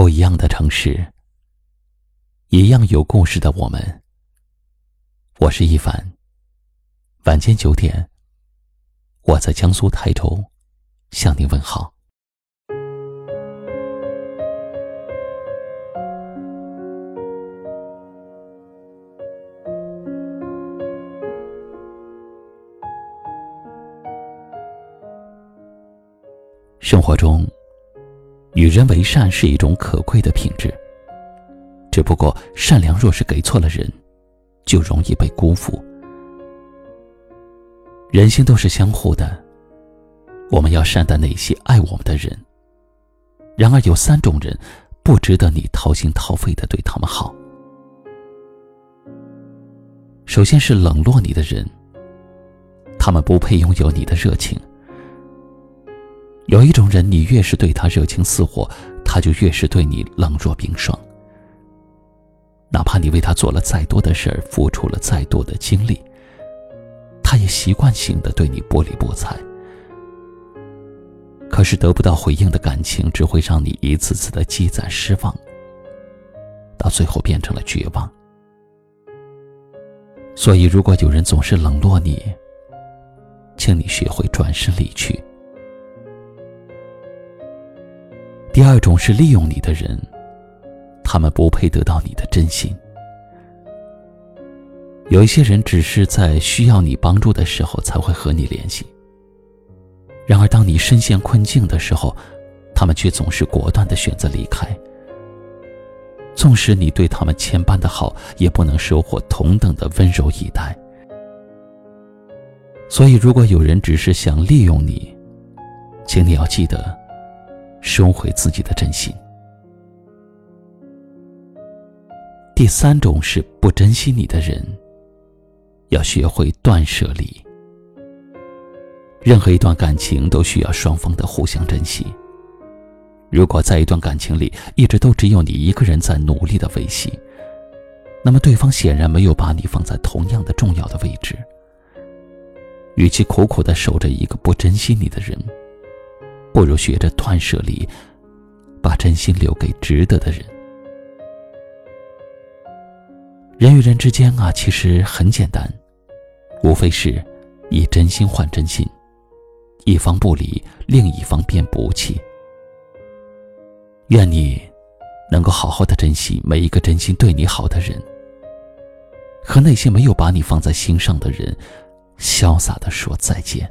不一样的城市，一样有故事的我们。我是一凡。晚间九点，我在江苏泰州向您问好。生活中。与人为善是一种可贵的品质。只不过，善良若是给错了人，就容易被辜负。人心都是相互的，我们要善待那些爱我们的人。然而，有三种人，不值得你掏心掏肺的对他们好。首先是冷落你的人，他们不配拥有你的热情。有一种人，你越是对他热情似火，他就越是对你冷若冰霜。哪怕你为他做了再多的事儿，付出了再多的精力，他也习惯性的对你不理不睬。可是得不到回应的感情，只会让你一次次的积攒失望，到最后变成了绝望。所以，如果有人总是冷落你，请你学会转身离去。第二种是利用你的人，他们不配得到你的真心。有一些人只是在需要你帮助的时候才会和你联系，然而当你深陷困境的时候，他们却总是果断的选择离开。纵使你对他们千般的好，也不能收获同等的温柔以待。所以，如果有人只是想利用你，请你要记得。收回自己的真心。第三种是不珍惜你的人，要学会断舍离。任何一段感情都需要双方的互相珍惜。如果在一段感情里一直都只有你一个人在努力的维系，那么对方显然没有把你放在同样的重要的位置。与其苦苦的守着一个不珍惜你的人。不如学着断舍离，把真心留给值得的人。人与人之间啊，其实很简单，无非是以真心换真心，一方不离，另一方便不弃。愿你能够好好的珍惜每一个真心对你好的人，和那些没有把你放在心上的人，潇洒的说再见。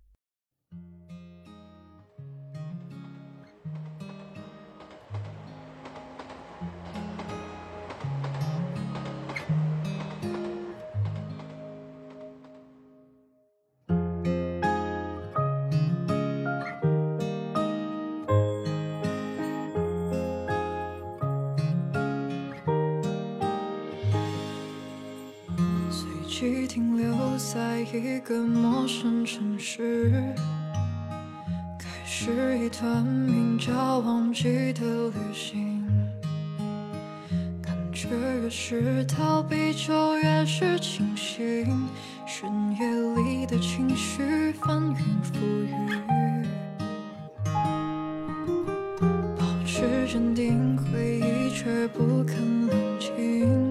停留在一个陌生城市，开始一段名叫忘记的旅行。感觉越是逃避，就越是清醒。深夜里的情绪翻云覆雨，保持镇定，回忆却不肯冷静。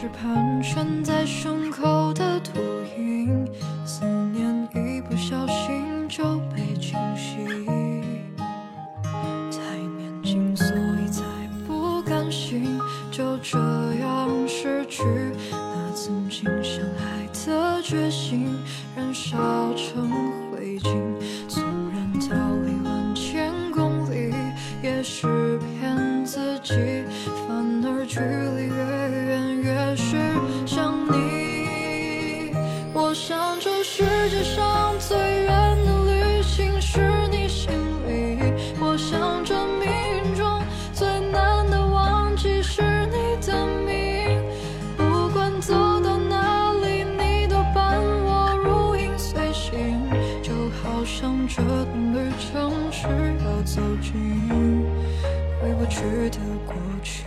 是盘旋在胸口的秃鹰，思念一不小心就被惊醒。太年轻，所以才不甘心就这样失去那曾经相爱的决心，燃烧成灰烬。纵然逃离万千公里，也是想这段旅程是要走进回不去的过去。